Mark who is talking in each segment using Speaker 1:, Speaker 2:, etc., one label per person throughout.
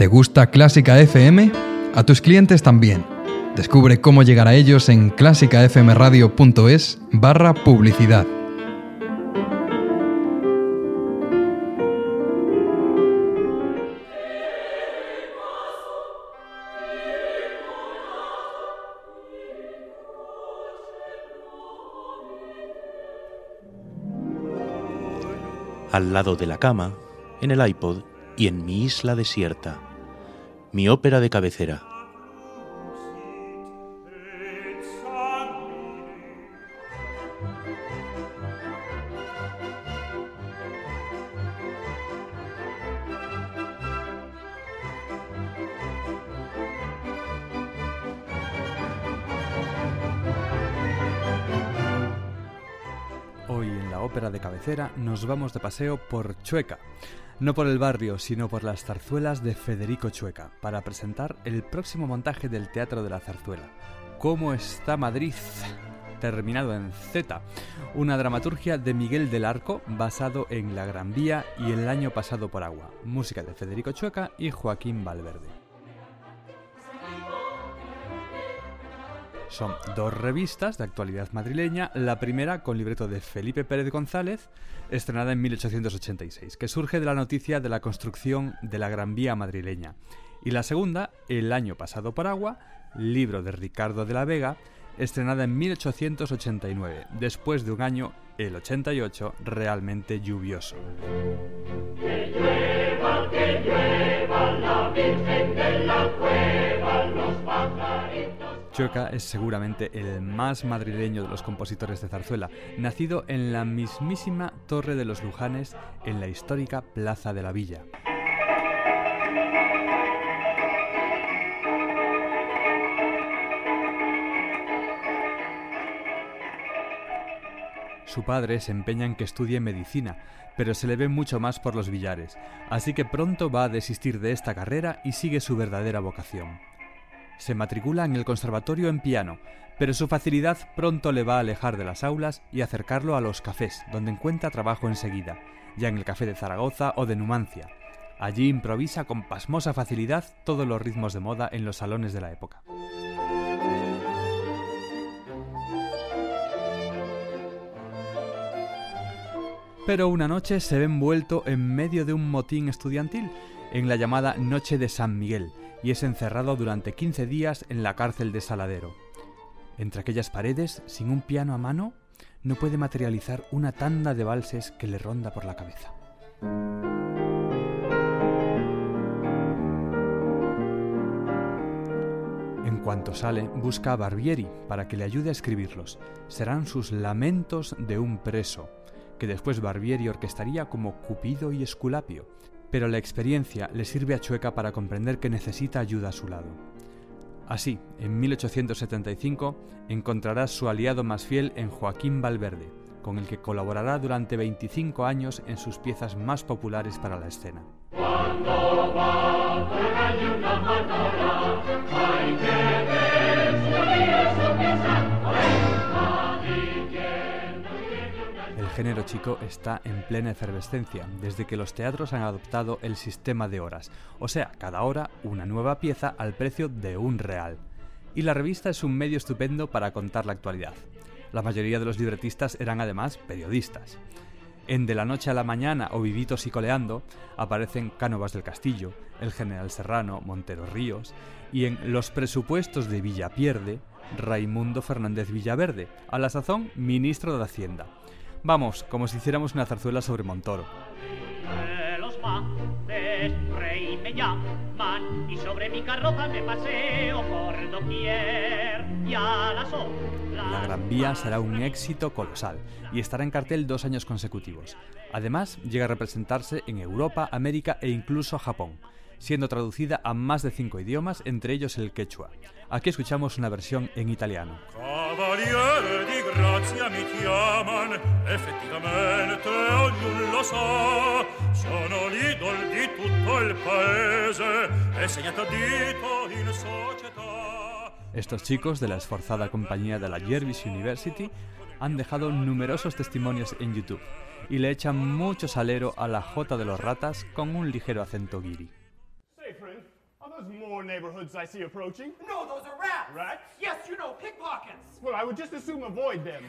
Speaker 1: ¿Te gusta Clásica FM? A tus clientes también. Descubre cómo llegar a ellos en clásicafmradio.es barra publicidad.
Speaker 2: Al lado de la cama, en el iPod y en mi isla desierta. Mi ópera de cabecera.
Speaker 3: Hoy en la ópera de cabecera nos vamos de paseo por Chueca, no por el barrio, sino por las zarzuelas de Federico Chueca, para presentar el próximo montaje del Teatro de la Zarzuela. ¿Cómo está Madrid? Terminado en Z, una dramaturgia de Miguel del Arco basado en La Gran Vía y El año pasado por agua, música de Federico Chueca y Joaquín Valverde. Son dos revistas de actualidad madrileña, la primera con libreto de Felipe Pérez González, estrenada en 1886, que surge de la noticia de la construcción de la Gran Vía madrileña, y la segunda, El año pasado por agua, libro de Ricardo de la Vega, estrenada en 1889, después de un año, el 88, realmente lluvioso. Que llueva, que llueva, la Virgen de la Cueva. Chueca es seguramente el más madrileño de los compositores de zarzuela, nacido en la mismísima Torre de los Lujanes, en la histórica Plaza de la Villa. Su padre se empeña en que estudie medicina, pero se le ve mucho más por los billares, así que pronto va a desistir de esta carrera y sigue su verdadera vocación. Se matricula en el conservatorio en piano, pero su facilidad pronto le va a alejar de las aulas y acercarlo a los cafés, donde encuentra trabajo enseguida, ya en el café de Zaragoza o de Numancia. Allí improvisa con pasmosa facilidad todos los ritmos de moda en los salones de la época. Pero una noche se ve envuelto en medio de un motín estudiantil, en la llamada Noche de San Miguel, y es encerrado durante 15 días en la cárcel de Saladero. Entre aquellas paredes, sin un piano a mano, no puede materializar una tanda de valses que le ronda por la cabeza. En cuanto sale, busca a Barbieri para que le ayude a escribirlos. Serán sus lamentos de un preso, que después Barbieri orquestaría como Cupido y Esculapio, pero la experiencia le sirve a Chueca para comprender que necesita ayuda a su lado. Así, en 1875 encontrará su aliado más fiel en Joaquín Valverde, con el que colaborará durante 25 años en sus piezas más populares para la escena. Género chico está en plena efervescencia desde que los teatros han adoptado el sistema de horas, o sea, cada hora una nueva pieza al precio de un real. Y la revista es un medio estupendo para contar la actualidad. La mayoría de los libretistas eran además periodistas. En De la noche a la mañana o Vivitos y coleando aparecen Cánovas del Castillo, el general Serrano, Montero Ríos, y en Los presupuestos de Villapierde, Raimundo Fernández Villaverde, a la sazón ministro de Hacienda. Vamos, como si hiciéramos una zarzuela sobre Montoro. y sobre mi carroza me paseo por doquier. La Gran Vía será un éxito colosal y estará en cartel dos años consecutivos. Además, llega a representarse en Europa, América e incluso Japón, siendo traducida a más de cinco idiomas, entre ellos el quechua. Aquí escuchamos una versión en italiano. Estos chicos de la esforzada compañía de la Jervis University han dejado numerosos testimonios en YouTube y le echan mucho salero a la Jota de los ratas con un ligero acento guiri.
Speaker 4: more neighborhoods I see approaching.
Speaker 5: No, those are rats.
Speaker 4: Rats?
Speaker 5: Yes, you know, pickpockets.
Speaker 4: Well, I would just as soon avoid them.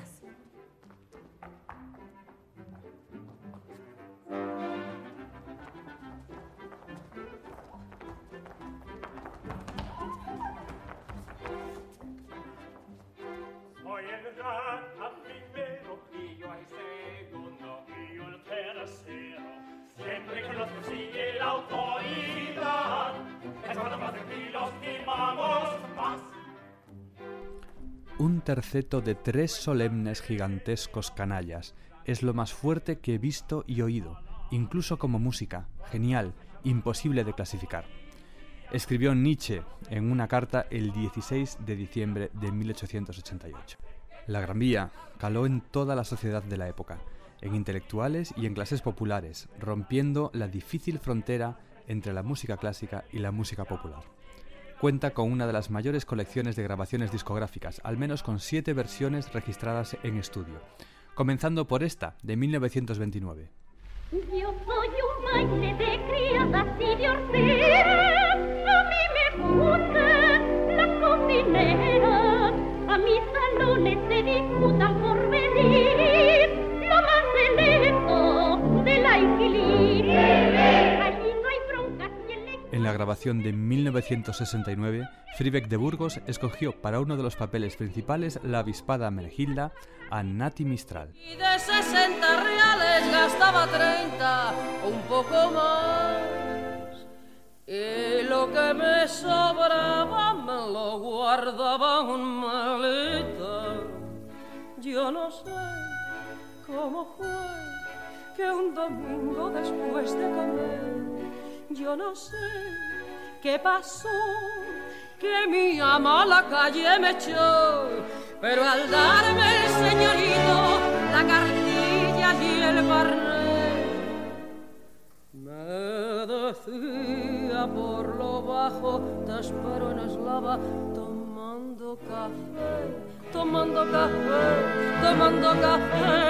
Speaker 6: Soy el rata primero, y yo el segundo, y yo el tercero. Siempre que nos persigue la autoridad, es cuando más tranquilos y vamos más.
Speaker 3: Un terceto de tres solemnes gigantescos canallas es lo más fuerte que he visto y oído, incluso como música, genial, imposible de clasificar. Escribió Nietzsche en una carta el 16 de diciembre de 1888. La Gran Vía caló en toda la sociedad de la época, en intelectuales y en clases populares, rompiendo la difícil frontera entre la música clásica y la música popular. Cuenta con una de las mayores colecciones de grabaciones discográficas, al menos con siete versiones registradas en estudio, comenzando por esta, de 1929.
Speaker 7: Yo soy un baile de criadas y
Speaker 3: grabación de 1969, Fribeck de Burgos escogió para uno de los papeles principales la avispada Menegilda a Nati Mistral.
Speaker 8: Y de 60 reales gastaba 30, un poco más. Y lo que me sobraba me lo guardaba en maleta. Yo no sé cómo fue que un domingo después de comer, yo no sé qué pasó, que mi ama a la calle me echó, pero al darme el señorito la cartilla y el barnet, me decía por lo bajo, te espero en Eslava tomando café, tomando café, tomando café.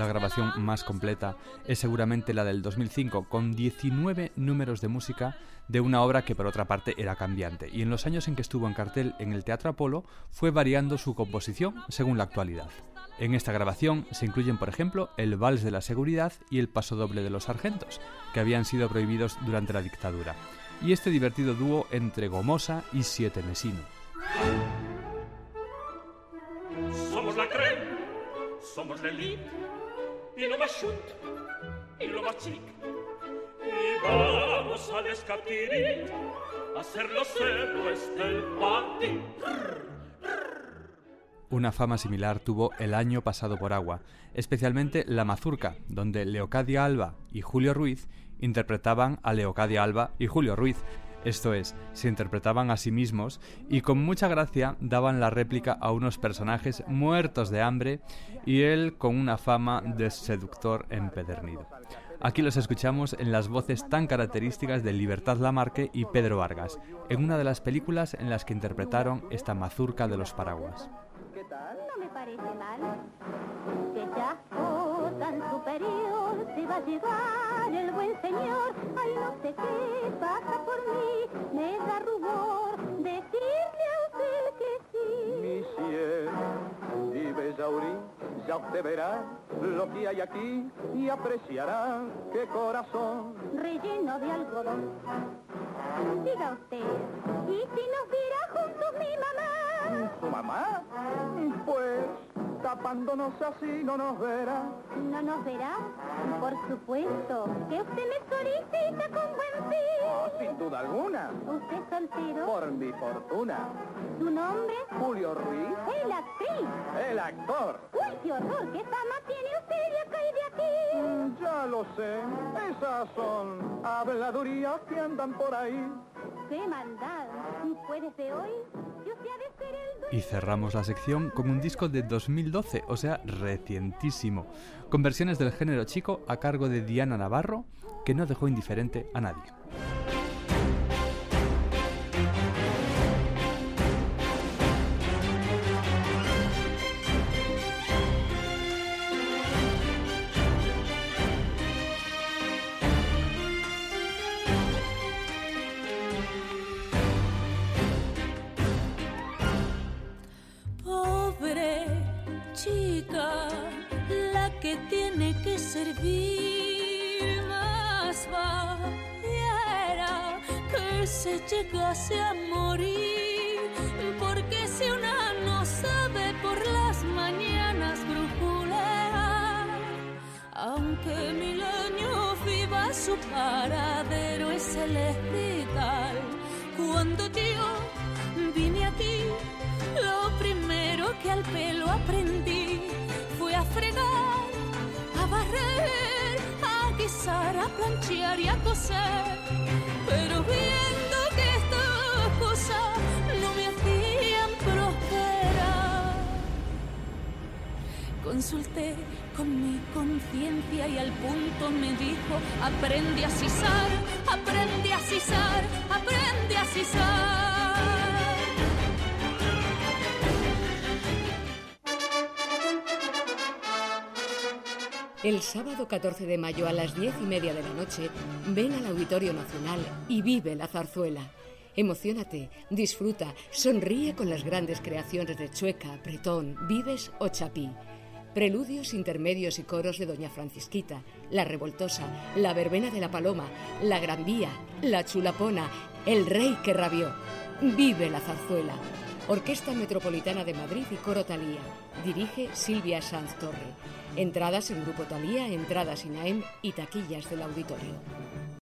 Speaker 3: La grabación más completa es seguramente la del 2005, con 19 números de música de una obra que por otra parte era cambiante, y en los años en que estuvo en cartel en el Teatro Apolo fue variando su composición según la actualidad. En esta grabación se incluyen, por ejemplo, el Vals de la Seguridad y el Paso Doble de los Sargentos, que habían sido prohibidos durante la dictadura, y este divertido dúo entre Gomosa y Siete Mesino.
Speaker 6: Somos la creme, somos la elite, y lo más y lo más. Y vamos a descatirir, a ser los héroes del patín.
Speaker 3: Una fama similar tuvo el año pasado por agua, especialmente La Mazurca, donde Leocadia Alba y Julio Ruiz interpretaban a Leocadia Alba y Julio Ruiz. Esto es, se interpretaban a sí mismos y con mucha gracia daban la réplica a unos personajes muertos de hambre y él con una fama de seductor empedernido. Aquí los escuchamos en las voces tan características de Libertad Lamarque y Pedro Vargas, en una de las películas en las que interpretaron esta mazurca de los paraguas.
Speaker 7: No me parece mal. Tan superior se va a llevar el buen señor. Ay, no sé qué pasa por mí, me da rubor decirle a usted que sí.
Speaker 9: Mi cielo, y Bellaurí, ya usted verá lo que hay aquí y apreciará qué corazón.
Speaker 7: Relleno de algodón. Diga usted, ¿y si nos viera juntos mi mamá?
Speaker 9: ¿Su mamá? Pues tapándonos así no nos verá.
Speaker 7: ¿No nos verá? Por supuesto, que usted me solicita con buen fin.
Speaker 9: Sin duda alguna,
Speaker 7: ¿Usted es soltero?
Speaker 9: por mi fortuna.
Speaker 7: ¿Su nombre?
Speaker 9: Julio Ruiz,
Speaker 7: El actriz.
Speaker 9: el actor.
Speaker 7: ¡Uy, qué horror! ¿Qué fama tiene usted de acá y de aquí?
Speaker 9: Ya lo sé, esas son habladurías que andan por ahí.
Speaker 7: ¡Qué maldad! Pues desde hoy, yo sé ha de ser el.
Speaker 3: Y cerramos la sección con un disco de 2012, o sea, recientísimo, con versiones del género chico a cargo de Diana Navarro, que no dejó indiferente a nadie.
Speaker 10: Se llegase a morir porque si una no sabe por las mañanas brujulear aunque mil años viva su paradero es celestial cuando yo vine a ti lo primero que al pelo aprendí fue a fregar, a barrer, a guisar, a planchear y a coser. Pero viendo consulté con mi conciencia y al punto me dijo, aprende a sisar, aprende a sisar, aprende a sisar.
Speaker 11: El sábado 14 de mayo a las 10 y media de la noche, ven al Auditorio Nacional y vive la zarzuela. Emocionate, disfruta, sonríe con las grandes creaciones de Chueca, Bretón, Vives o Chapí. Preludios, intermedios y coros de Doña Francisquita, La Revoltosa, La Verbena de la Paloma, La Gran Vía, La Chulapona, El Rey que rabió. Vive la zarzuela. Orquesta Metropolitana de Madrid y Coro Talía. Dirige Silvia Sanz Torre. Entradas en Grupo Talía, entradas INAEM y taquillas del auditorio.